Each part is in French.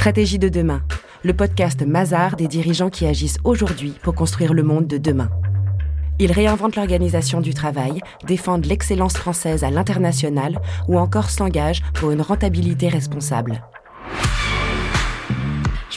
Stratégie de demain, le podcast Mazar des dirigeants qui agissent aujourd'hui pour construire le monde de demain. Ils réinventent l'organisation du travail, défendent l'excellence française à l'international ou encore s'engagent pour une rentabilité responsable.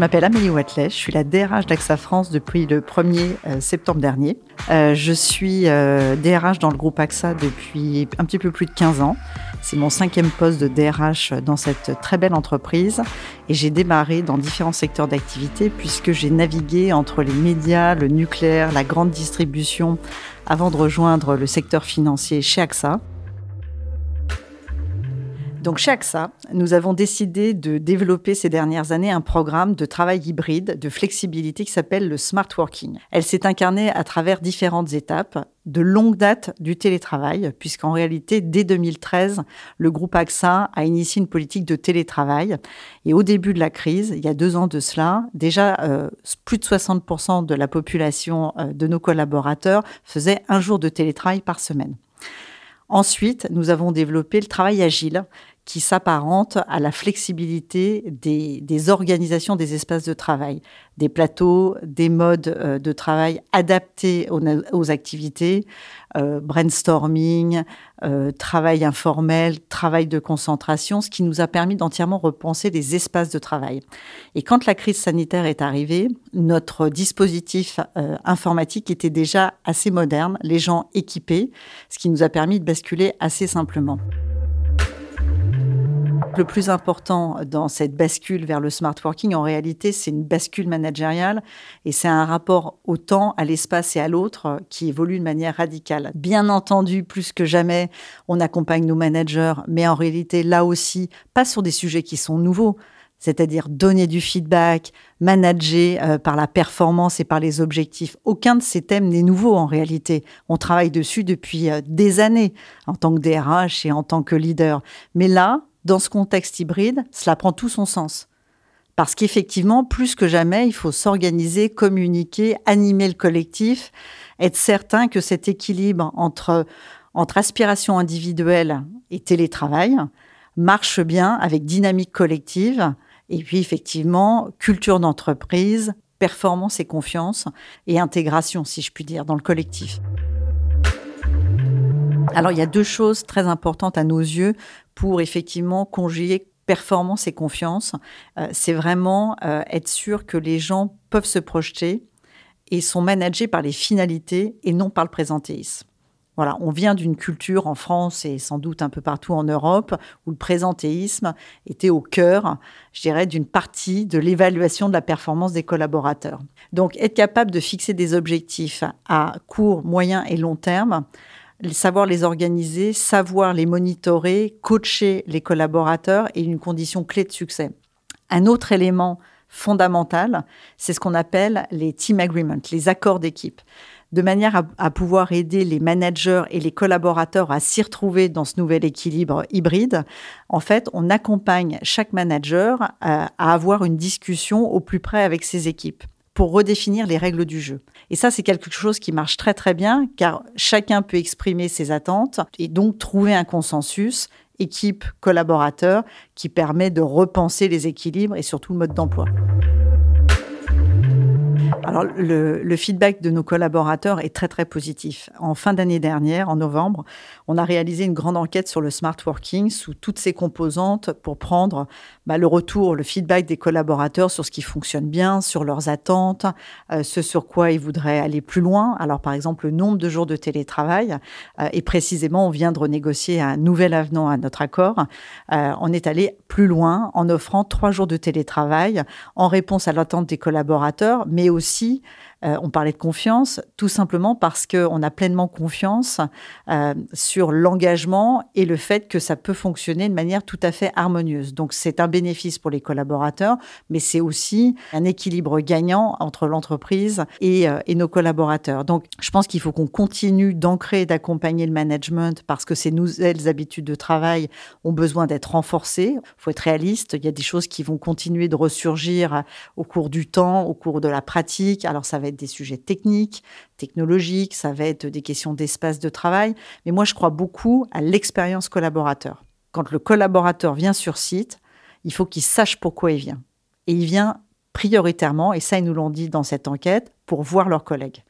Je m'appelle Amélie Watley, je suis la DRH d'AXA France depuis le 1er euh, septembre dernier. Euh, je suis DRH euh, dans le groupe AXA depuis un petit peu plus de 15 ans. C'est mon cinquième poste de DRH dans cette très belle entreprise et j'ai démarré dans différents secteurs d'activité puisque j'ai navigué entre les médias, le nucléaire, la grande distribution avant de rejoindre le secteur financier chez AXA. Donc chez AXA, nous avons décidé de développer ces dernières années un programme de travail hybride, de flexibilité qui s'appelle le Smart Working. Elle s'est incarnée à travers différentes étapes de longue date du télétravail, puisqu'en réalité, dès 2013, le groupe AXA a initié une politique de télétravail. Et au début de la crise, il y a deux ans de cela, déjà euh, plus de 60% de la population euh, de nos collaborateurs faisait un jour de télétravail par semaine. Ensuite, nous avons développé le travail agile qui s'apparente à la flexibilité des, organisations des espaces de travail, des plateaux, des modes euh, de travail adaptés aux, activités, euh, brainstorming, euh, travail informel, travail de concentration, ce qui nous a permis d'entièrement repenser les espaces de travail. Et quand la crise sanitaire est arrivée, notre dispositif informatique était déjà assez moderne, les gens équipés, ce qui nous a permis de basculer assez simplement. Le plus important dans cette bascule vers le smart working, en réalité, c'est une bascule managériale et c'est un rapport au temps, à l'espace et à l'autre qui évolue de manière radicale. Bien entendu, plus que jamais, on accompagne nos managers, mais en réalité, là aussi, pas sur des sujets qui sont nouveaux c'est-à-dire donner du feedback, manager euh, par la performance et par les objectifs. Aucun de ces thèmes n'est nouveau en réalité. On travaille dessus depuis euh, des années en tant que DRH et en tant que leader. Mais là, dans ce contexte hybride, cela prend tout son sens. Parce qu'effectivement, plus que jamais, il faut s'organiser, communiquer, animer le collectif, être certain que cet équilibre entre, entre aspiration individuelle et télétravail marche bien avec dynamique collective et puis effectivement culture d'entreprise, performance et confiance et intégration, si je puis dire, dans le collectif. Alors il y a deux choses très importantes à nos yeux pour effectivement conjuguer performance et confiance. Euh, c'est vraiment euh, être sûr que les gens peuvent se projeter et sont managés par les finalités et non par le présentéisme. Voilà, on vient d'une culture en France et sans doute un peu partout en Europe où le présentéisme était au cœur, je dirais, d'une partie de l'évaluation de la performance des collaborateurs. Donc, être capable de fixer des objectifs à court, moyen et long terme, savoir les organiser, savoir les monitorer, coacher les collaborateurs est une condition clé de succès. Un autre élément fondamental, c'est ce qu'on appelle les team agreements, les accords d'équipe de manière à, pouvoir aider les managers et les collaborateurs à s'y retrouver dans ce nouvel équilibre hybride. En fait, on accompagne chaque manager à, à avoir une discussion au plus près avec ses équipes pour redéfinir les règles du jeu. Et ça, c'est quelque chose qui marche très très bien car chacun peut exprimer ses attentes et donc trouver un consensus équipe collaborateur qui permet de repenser les équilibres et surtout le mode d'emploi. Alors, le, feedback de nos collaborateurs est très, très positif. En fin d'année dernière, en novembre, on a réalisé une grande enquête sur le smart working sous toutes ses composantes pour prendre bah, le retour, le feedback des collaborateurs sur ce qui fonctionne bien, sur leurs attentes, euh, ce sur quoi ils voudraient aller plus loin. Alors, par exemple, le nombre de jours de télétravail. Euh, et précisément, on vient de renégocier un nouvel avenant à notre accord. Euh, on est allé plus loin en offrant trois jours de télétravail en réponse à l'attente des collaborateurs, mais aussi aussi euh, on parlait de confiance, tout simplement parce qu'on a pleinement confiance euh, sur l'engagement et le fait que ça peut fonctionner de manière tout à fait harmonieuse. Donc c'est un bénéfice pour les collaborateurs, mais c'est aussi un équilibre gagnant entre l'entreprise et, euh, et, nos collaborateurs. Donc je pense qu'il faut qu'on continue d'ancrer et d'accompagner le management parce que ces nouvelles habitudes de travail ont besoin d'être renforcées. Il faut être réaliste, il y a des choses qui vont continuer de ressurgir au cours du temps, au cours de la pratique. Alors ça va des sujets techniques, technologiques, ça va être des questions d'espace de travail. Mais moi, je crois beaucoup à l'expérience collaborateur. Quand le collaborateur vient sur site, il faut qu'il sache pourquoi il vient Et il vient prioritairement, et ça ils nous l'ont dit dans cette enquête, pour voir leurs collègues.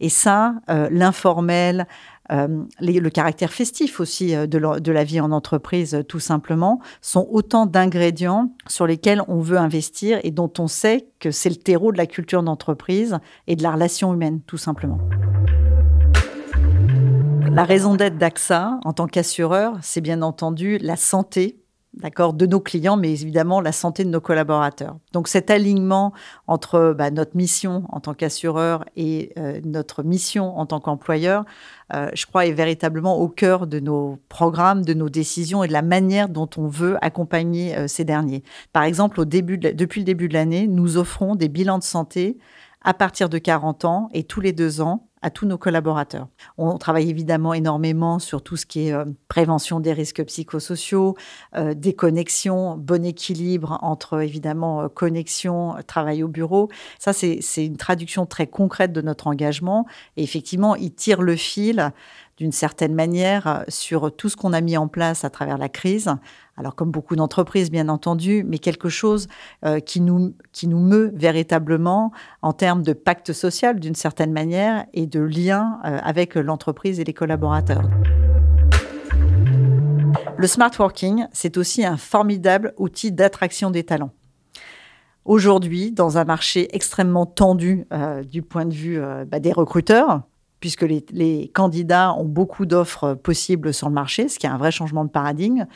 Et ça, euh, l'informel, euh, le caractère festif aussi euh, de, la vie en entreprise, tout simplement, sont autant d'ingrédients sur lesquels on veut investir et dont on sait que c'est le terreau de la culture d'entreprise et de la relation humaine, tout simplement. La raison d'être d'AXA en tant qu'assureur, c'est bien entendu la santé d'accord, de nos clients, mais évidemment la santé de nos collaborateurs. Donc cet alignement entre bah, notre mission en tant qu'assureur et euh, notre mission en tant qu'employeur, euh, je crois, est véritablement au cœur de nos programmes, de nos décisions et de la manière dont on veut accompagner euh, ces derniers. Par exemple, au début depuis le début de l'année, nous offrons des bilans de santé à partir de 40 ans et tous les deux ans à tous nos collaborateurs. On travaille évidemment énormément sur tout ce qui est euh, prévention des risques psychosociaux, euh, déconnexion, bon équilibre entre évidemment euh, connexion, travail au bureau. Ça, c'est une traduction très concrète de notre engagement. Et effectivement, il tire le fil d'une certaine manière sur tout ce qu'on a mis en place à travers la crise. Alors comme beaucoup d'entreprises, bien entendu, mais quelque chose euh, qui, nous, qui nous meut véritablement en termes de pacte social d'une certaine manière et de lien euh, avec l'entreprise et les collaborateurs. Le smart working, c'est aussi un formidable outil d'attraction des talents. Aujourd'hui, dans un marché extrêmement tendu euh, du point de vue bah, des recruteurs, puisque les, candidats ont beaucoup d'offres possibles sur le marché, ce qui est un vrai changement de paradigme.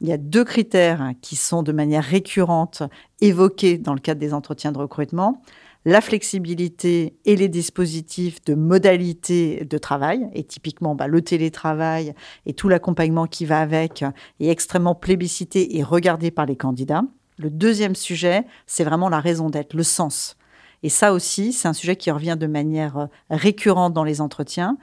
Il y a deux critères qui sont de manière récurrente évoqués dans le cadre des entretiens de recrutement. La flexibilité et les dispositifs de modalité de travail, et typiquement bah, le télétravail et tout l'accompagnement qui va avec, est extrêmement plébiscité et regardé par les candidats. Le deuxième sujet, c'est vraiment la raison d'être, le sens. Et ça aussi, c'est un sujet qui revient de manière euh, récurrente dans les entretiens.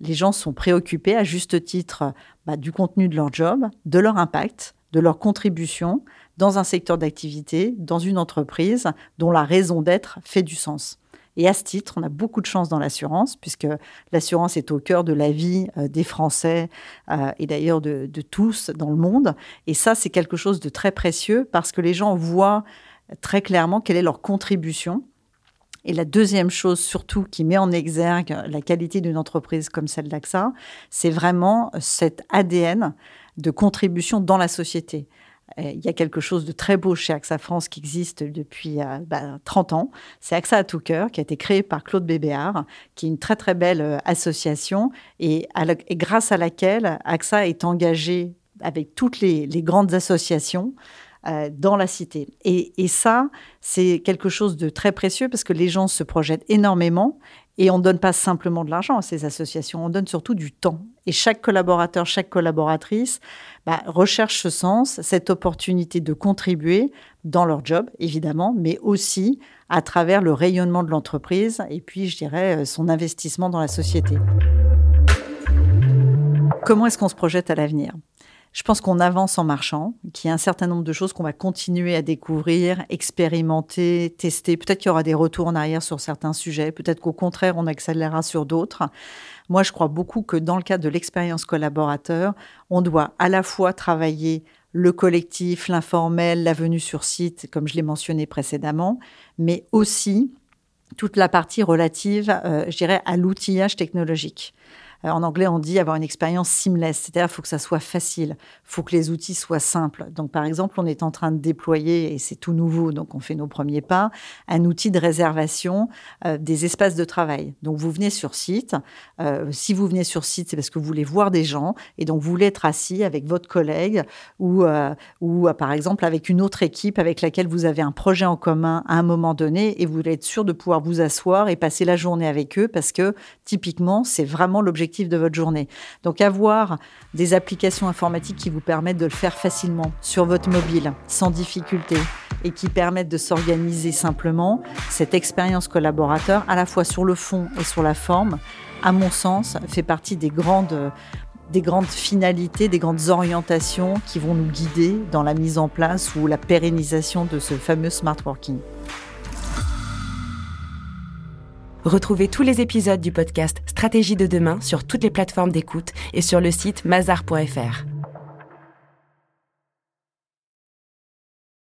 Les gens sont préoccupés, à juste titre, bah, du contenu de leur job, de leur impact, de leur contribution dans un secteur d'activité, dans une entreprise dont la raison d'être fait du sens. Et à ce titre, on a beaucoup de chance dans l'assurance, puisque l'assurance est au cœur de la vie euh, des Français euh, et d'ailleurs de, de, tous dans le monde. Et ça, c'est quelque chose de très précieux parce que les gens voient très clairement quelle est leur contribution et la deuxième chose surtout qui met en exergue la qualité d'une entreprise comme celle d'AXA, c'est vraiment cet ADN de contribution dans la société. Il y a quelque chose de très beau chez AXA France qui existe depuis 30 euh, bah, ans. C'est AXA à tout cœur qui a été créé par Claude Bébéard, qui est une très très belle euh, association et, grâce à laquelle AXA est engagé avec toutes les grandes associations euh, dans la cité. Et, ça, c'est quelque chose de très précieux parce que les gens se projettent énormément et on ne donne pas simplement de l'argent à ces associations, on donne surtout du temps. Et chaque collaborateur, chaque collaboratrice bah, recherche ce sens, cette opportunité de contribuer dans leur job, évidemment, mais aussi à travers le rayonnement de l'entreprise et puis, je dirais, euh, son investissement dans la société. Comment est-ce qu'on se projette à l'avenir? Je pense qu'on avance en marchant, qu'il y a un certain nombre de choses qu'on va continuer à découvrir, expérimenter, tester. Peut-être qu'il y aura des retours en arrière sur certains sujets, peut-être qu'au contraire, on accélérera sur d'autres. Moi, je crois beaucoup que dans le cadre de l'expérience collaborateur, on doit à la fois travailler le collectif, l'informel, la venue sur site, comme je l'ai mentionné précédemment, mais aussi toute la partie relative, euh, je dirais, à l'outillage technologique. Euh, en anglais, on dit avoir une expérience seamless, c'est-à-dire qu'il faut que ça soit facile, il faut que les outils soient simples. Donc, par exemple, on est en train de déployer, et c'est tout nouveau, donc on fait nos premiers pas, un outil de réservation euh, des espaces de travail. Donc, vous venez sur site. Euh, si vous venez sur site, c'est parce que vous voulez voir des gens, et donc vous voulez être assis avec votre collègue ou, ou par exemple, avec une autre équipe avec laquelle vous avez un projet en commun à un moment donné, et vous voulez être sûr de pouvoir vous asseoir et passer la journée avec eux, parce que typiquement, c'est vraiment l'objectif de votre journée. Donc avoir des applications informatiques qui vous permettent de le faire facilement sur votre mobile, sans difficulté, et qui permettent de s'organiser simplement, cette expérience collaborateur, à la fois sur le fond et sur la forme, à mon sens, fait partie des grandes des grandes finalités, des grandes orientations qui vont nous guider dans la mise en place ou la pérennisation de ce fameux smart working. Retrouvez tous les épisodes du podcast Stratégie de demain sur toutes les plateformes d'écoute et sur le site mazar.fr.